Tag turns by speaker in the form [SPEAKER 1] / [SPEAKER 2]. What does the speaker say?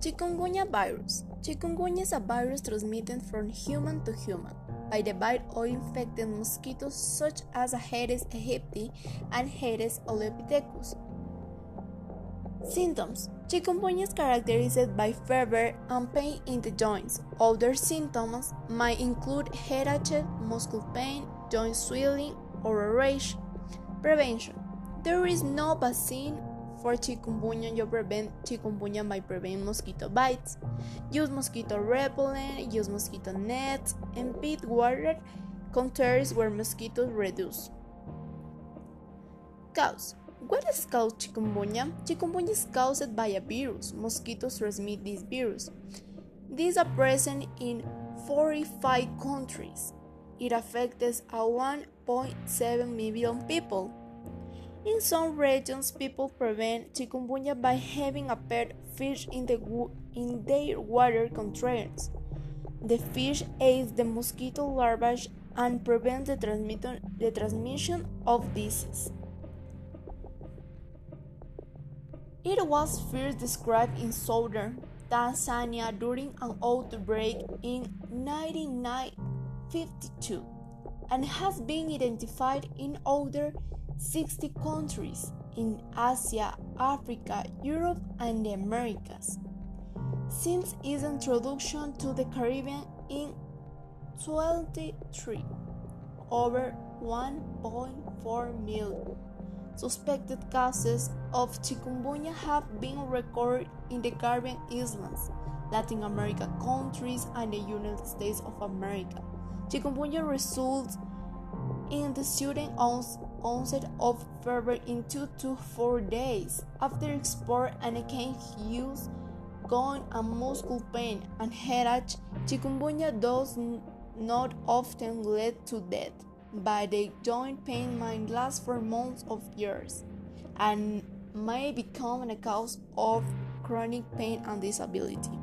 [SPEAKER 1] Chikungunya virus. Chikungunya is a virus transmitted from human to human by the bite of infected mosquitoes such as Aedes aegypti and Aedes albopictus. Symptoms Chikungunya is characterized by fever and pain in the joints. Other symptoms might include headache, muscle pain, joint swelling, or a rash. Prevention There is no vaccine for chikungunya. You prevent chikungunya by preventing mosquito bites. Use mosquito repellent, use mosquito nets, and pit water containers where mosquitoes reduce. Cause what is called chikungunya? Chikungunya is caused by a virus. Mosquitoes transmit this virus. These are present in 45 countries. It affects a 1.7 million people. In some regions, people prevent chikungunya by having a pet fish in, the, in their water containers. The fish aids the mosquito larvae and prevents the, the transmission of disease. It was first described in southern Tanzania during an outbreak in 1952 and has been identified in other 60 countries in Asia, Africa, Europe, and the Americas. Since its introduction to the Caribbean in 23, over 1.4 million suspected cases of chikungunya have been recorded in the Caribbean islands, Latin America countries, and the United States of America. Chikungunya results in the sudden onset of fever in 2 to 4 days after export and can use going and muscle pain and headache. Chikungunya does not often lead to death, but the joint pain might last for months of years and may become a cause of chronic pain and disability.